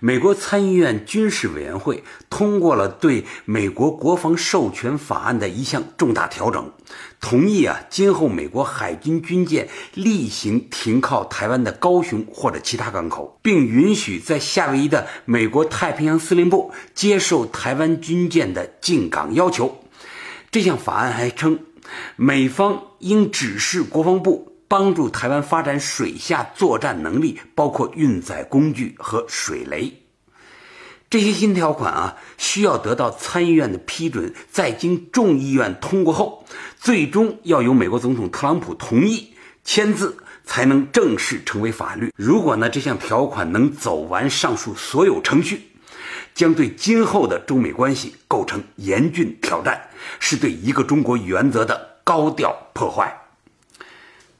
美国参议院军事委员会通过了对美国国防授权法案的一项重大调整，同意啊，今后美国海军军舰例行停靠台湾的高雄或者其他港口，并允许在夏威夷的美国太平洋司令部接受台湾军舰的进港要求。这项法案还称，美方应指示国防部。帮助台湾发展水下作战能力，包括运载工具和水雷。这些新条款啊，需要得到参议院的批准，再经众议院通过后，最终要由美国总统特朗普同意签字，才能正式成为法律。如果呢这项条款能走完上述所有程序，将对今后的中美关系构成严峻挑战，是对一个中国原则的高调破坏。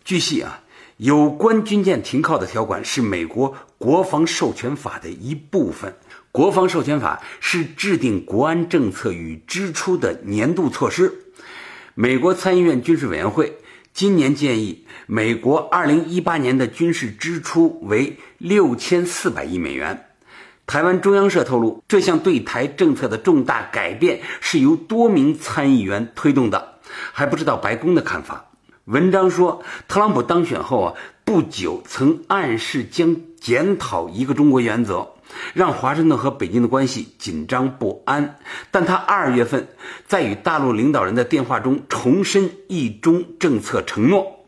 据悉啊，有关军舰停靠的条款是美国国防授权法的一部分。国防授权法是制定国安政策与支出的年度措施。美国参议院军事委员会今年建议，美国2018年的军事支出为6400亿美元。台湾中央社透露，这项对台政策的重大改变是由多名参议员推动的，还不知道白宫的看法。文章说，特朗普当选后啊，不久曾暗示将检讨一个中国原则，让华盛顿和北京的关系紧张不安。但他二月份在与大陆领导人的电话中重申一中政策承诺。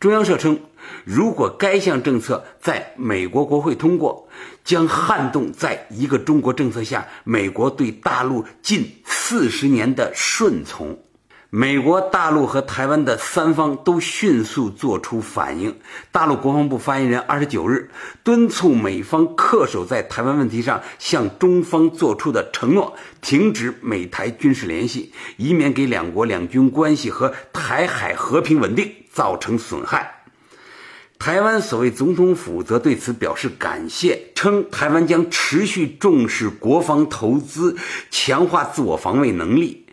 中央社称，如果该项政策在美国国会通过，将撼动在一个中国政策下美国对大陆近四十年的顺从。美国、大陆和台湾的三方都迅速做出反应。大陆国防部发言人二十九日敦促美方恪守在台湾问题上向中方做出的承诺，停止美台军事联系，以免给两国两军关系和台海和平稳定造成损害。台湾所谓总统府则对此表示感谢，称台湾将持续重视国防投资，强化自我防卫能力。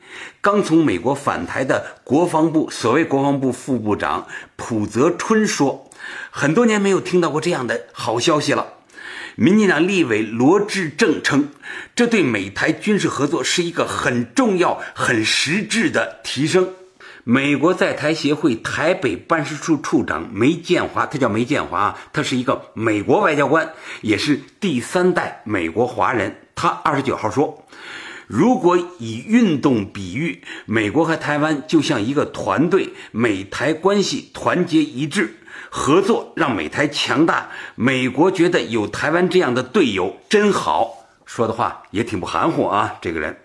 刚从美国返台的国防部所谓国防部副部长普泽春说：“很多年没有听到过这样的好消息了。”民进党立委罗志正称：“这对美台军事合作是一个很重要、很实质的提升。”美国在台协会台北办事处处长梅建华，他叫梅建华，他是一个美国外交官，也是第三代美国华人。他二十九号说。如果以运动比喻，美国和台湾就像一个团队，美台关系团结一致，合作让美台强大。美国觉得有台湾这样的队友真好，说的话也挺不含糊啊。这个人，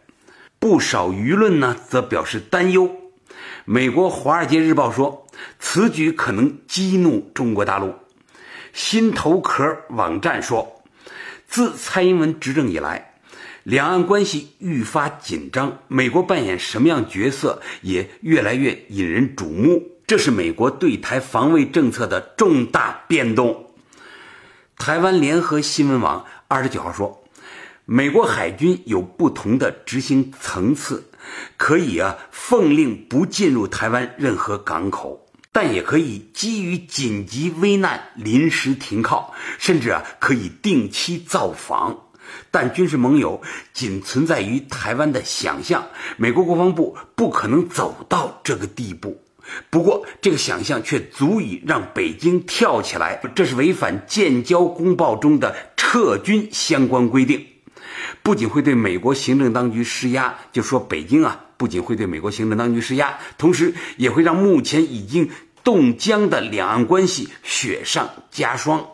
不少舆论呢则表示担忧。美国《华尔街日报》说，此举可能激怒中国大陆。新头壳网站说，自蔡英文执政以来。两岸关系愈发紧张，美国扮演什么样角色也越来越引人瞩目。这是美国对台防卫政策的重大变动。台湾联合新闻网二十九号说，美国海军有不同的执行层次，可以啊奉令不进入台湾任何港口，但也可以基于紧急危难临时停靠，甚至啊可以定期造访。但军事盟友仅存在于台湾的想象，美国国防部不可能走到这个地步。不过，这个想象却足以让北京跳起来，这是违反建交公报中的撤军相关规定，不仅会对美国行政当局施压，就说北京啊，不仅会对美国行政当局施压，同时也会让目前已经冻僵的两岸关系雪上加霜。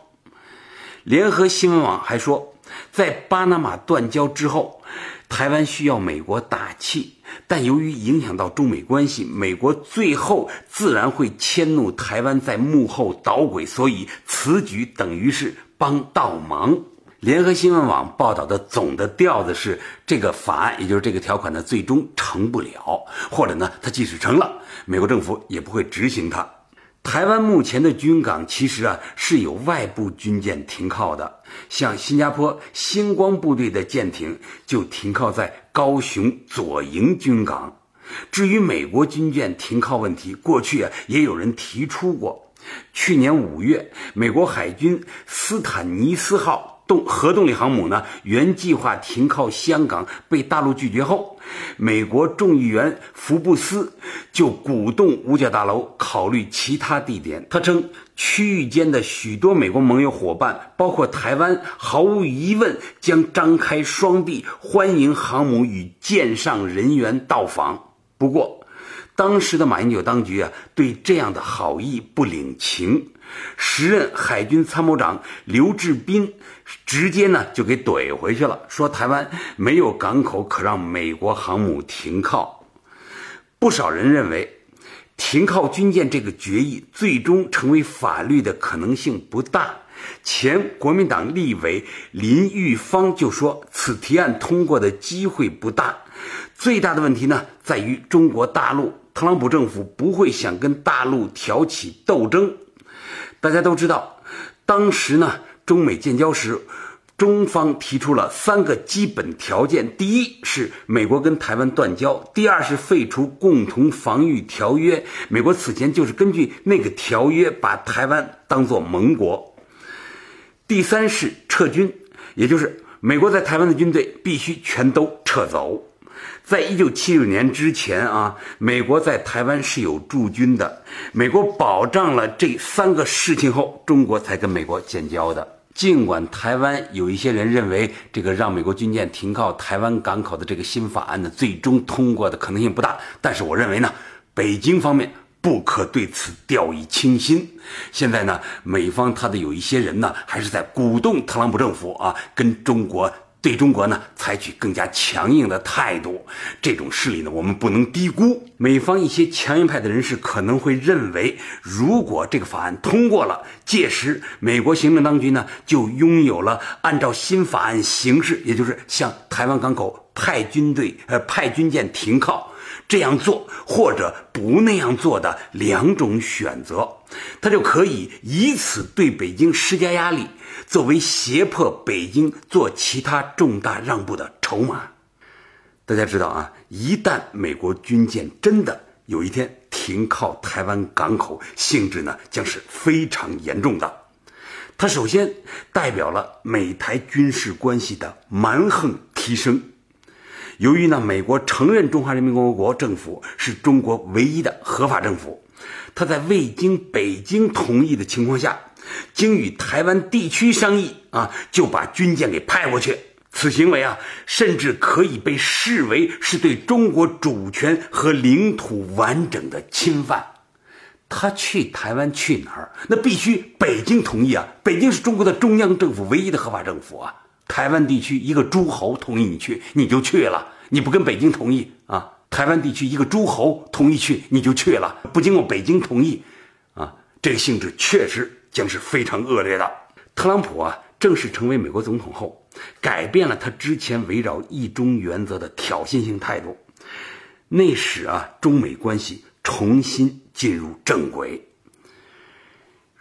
联合新闻网还说。在巴拿马断交之后，台湾需要美国打气，但由于影响到中美关系，美国最后自然会迁怒台湾在幕后捣鬼，所以此举等于是帮倒忙。联合新闻网报道的总的调子是，这个法案，也就是这个条款呢，最终成不了，或者呢，它即使成了，美国政府也不会执行它。台湾目前的军港其实啊是有外部军舰停靠的，像新加坡星光部队的舰艇就停靠在高雄左营军港。至于美国军舰停靠问题，过去啊也有人提出过。去年五月，美国海军斯坦尼斯号。动核动力航母呢，原计划停靠香港，被大陆拒绝后，美国众议员福布斯就鼓动五角大楼考虑其他地点。他称，区域间的许多美国盟友伙伴，包括台湾，毫无疑问将张开双臂欢迎航母与舰上人员到访。不过，当时的马英九当局啊，对这样的好意不领情。时任海军参谋长刘志斌直接呢就给怼回去了，说台湾没有港口可让美国航母停靠。不少人认为，停靠军舰这个决议最终成为法律的可能性不大。前国民党立委林玉芳就说，此提案通过的机会不大。最大的问题呢，在于中国大陆特朗普政府不会想跟大陆挑起斗争。大家都知道，当时呢，中美建交时，中方提出了三个基本条件：第一是美国跟台湾断交；第二是废除共同防御条约，美国此前就是根据那个条约把台湾当作盟国；第三是撤军，也就是美国在台湾的军队必须全都撤走。在一九七九年之前啊，美国在台湾是有驻军的。美国保障了这三个事情后，中国才跟美国建交的。尽管台湾有一些人认为这个让美国军舰停靠台湾港口的这个新法案呢，最终通过的可能性不大，但是我认为呢，北京方面不可对此掉以轻心。现在呢，美方他的有一些人呢，还是在鼓动特朗普政府啊，跟中国。对中国呢，采取更加强硬的态度，这种势力呢，我们不能低估。美方一些强硬派的人士可能会认为，如果这个法案通过了，届时美国行政当局呢，就拥有了按照新法案形式，也就是向台湾港口派军队、呃派军舰停靠。这样做或者不那样做的两种选择，他就可以以此对北京施加压力，作为胁迫北京做其他重大让步的筹码。大家知道啊，一旦美国军舰真的有一天停靠台湾港口，性质呢将是非常严重的。它首先代表了美台军事关系的蛮横提升。由于呢，美国承认中华人民共和国政府是中国唯一的合法政府，他在未经北京同意的情况下，经与台湾地区商议啊，就把军舰给派过去。此行为啊，甚至可以被视为是对中国主权和领土完整的侵犯。他去台湾去哪儿？那必须北京同意啊！北京是中国的中央政府唯一的合法政府啊！台湾地区一个诸侯同意你去，你就去了。你不跟北京同意？台湾地区一个诸侯同意去，你就去了。不经过北京同意，啊，这个性质确实将是非常恶劣的。特朗普啊，正式成为美国总统后，改变了他之前围绕一中原则的挑衅性态度，那使啊中美关系重新进入正轨。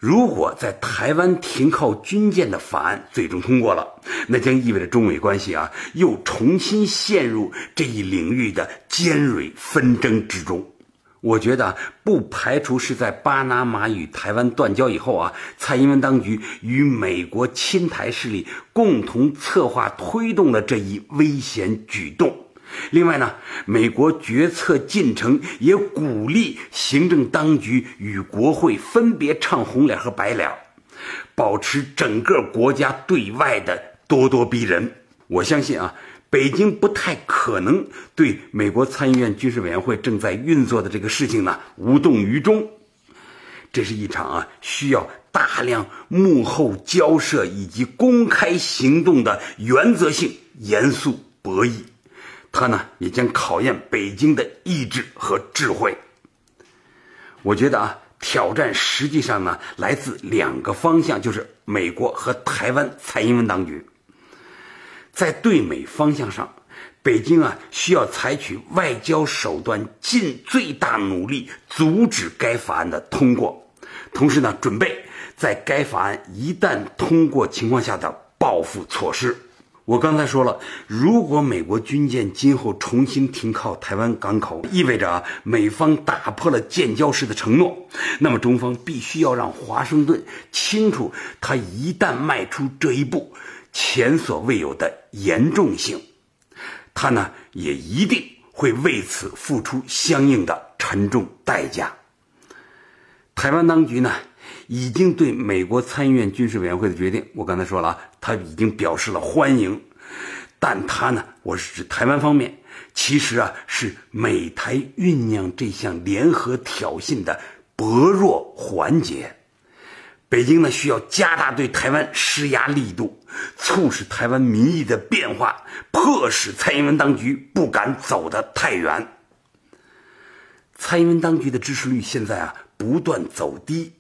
如果在台湾停靠军舰的法案最终通过了，那将意味着中美关系啊又重新陷入这一领域的尖锐纷争之中。我觉得不排除是在巴拿马与台湾断交以后啊，蔡英文当局与美国亲台势力共同策划推动了这一危险举动。另外呢，美国决策进程也鼓励行政当局与国会分别唱红脸和白脸，保持整个国家对外的咄咄逼人。我相信啊，北京不太可能对美国参议院军事委员会正在运作的这个事情呢无动于衷。这是一场啊需要大量幕后交涉以及公开行动的原则性严肃博弈。它呢也将考验北京的意志和智慧。我觉得啊，挑战实际上呢来自两个方向，就是美国和台湾蔡英文当局。在对美方向上，北京啊需要采取外交手段，尽最大努力阻止该法案的通过，同时呢，准备在该法案一旦通过情况下的报复措施。我刚才说了，如果美国军舰今后重新停靠台湾港口，意味着啊美方打破了建交时的承诺，那么中方必须要让华盛顿清楚，他一旦迈出这一步，前所未有的严重性，他呢也一定会为此付出相应的沉重代价。台湾当局呢？已经对美国参议院军事委员会的决定，我刚才说了啊，他已经表示了欢迎，但他呢，我是指台湾方面，其实啊是美台酝酿这项联合挑衅的薄弱环节。北京呢需要加大对台湾施压力度，促使台湾民意的变化，迫使蔡英文当局不敢走得太远。蔡英文当局的支持率现在啊不断走低。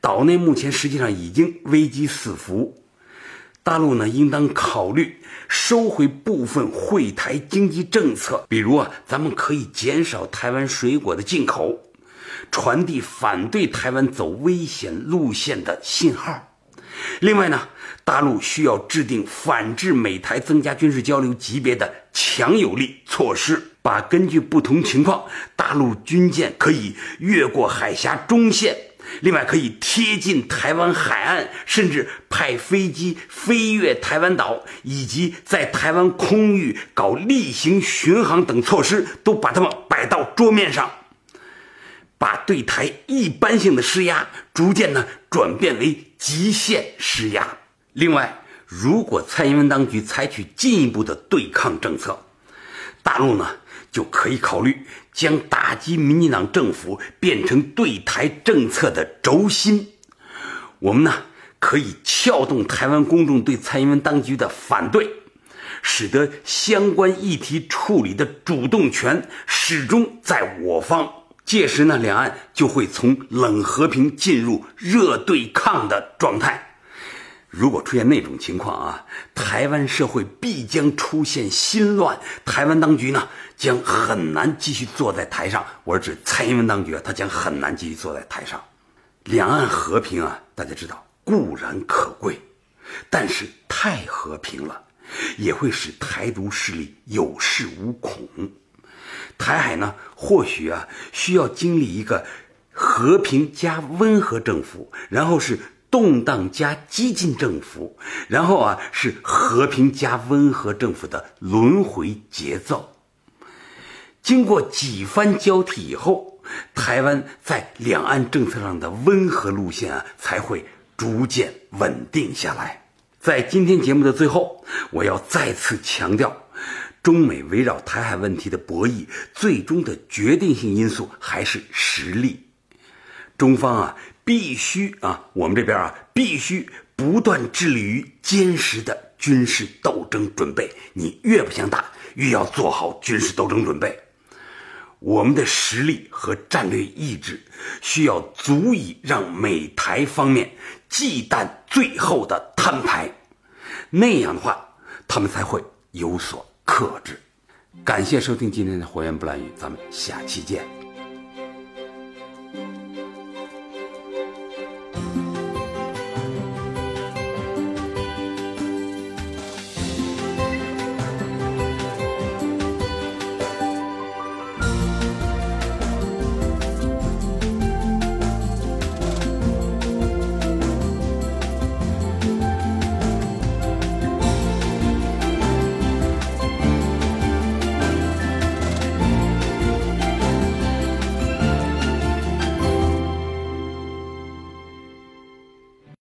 岛内目前实际上已经危机四伏，大陆呢应当考虑收回部分惠台经济政策，比如啊，咱们可以减少台湾水果的进口，传递反对台湾走危险路线的信号。另外呢，大陆需要制定反制美台增加军事交流级别的强有力措施，把根据不同情况，大陆军舰可以越过海峡中线。另外，可以贴近台湾海岸，甚至派飞机飞越台湾岛，以及在台湾空域搞例行巡航等措施，都把它们摆到桌面上，把对台一般性的施压，逐渐呢转变为极限施压。另外，如果蔡英文当局采取进一步的对抗政策，大陆呢？就可以考虑将打击民进党政府变成对台政策的轴心。我们呢可以撬动台湾公众对蔡英文当局的反对，使得相关议题处理的主动权始终在我方。届时呢，两岸就会从冷和平进入热对抗的状态。如果出现那种情况啊，台湾社会必将出现心乱，台湾当局呢将很难继续坐在台上。我是指蔡英文当局啊，他将很难继续坐在台上。两岸和平啊，大家知道固然可贵，但是太和平了，也会使台独势力有恃无恐。台海呢，或许啊需要经历一个和平加温和政府，然后是。动荡加激进政府，然后啊是和平加温和政府的轮回节奏。经过几番交替以后，台湾在两岸政策上的温和路线啊才会逐渐稳定下来。在今天节目的最后，我要再次强调，中美围绕台海问题的博弈，最终的决定性因素还是实力。中方啊。必须啊，我们这边啊，必须不断致力于坚实的军事斗争准备。你越不想打，越要做好军事斗争准备。我们的实力和战略意志需要足以让美台方面忌惮最后的摊牌，那样的话，他们才会有所克制。感谢收听今天的《火焰不蓝语》，咱们下期见。